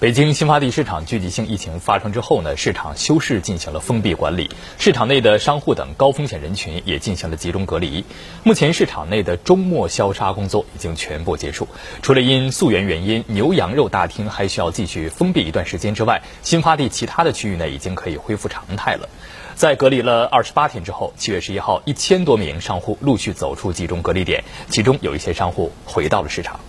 北京新发地市场聚集性疫情发生之后呢市场休市进行了封闭管理市场内的商户等高风险人群也进行了集中隔离。目前市场内的周末消杀工作已经全部结束除了因溯源原因牛羊肉大厅还需要继续封闭一段时间之外新发地其他的区域呢已经可以恢复常态了。在隔离了二十八天之后七月十一号一千多名商户陆续走出集中隔离点其中有一些商户回到了市场。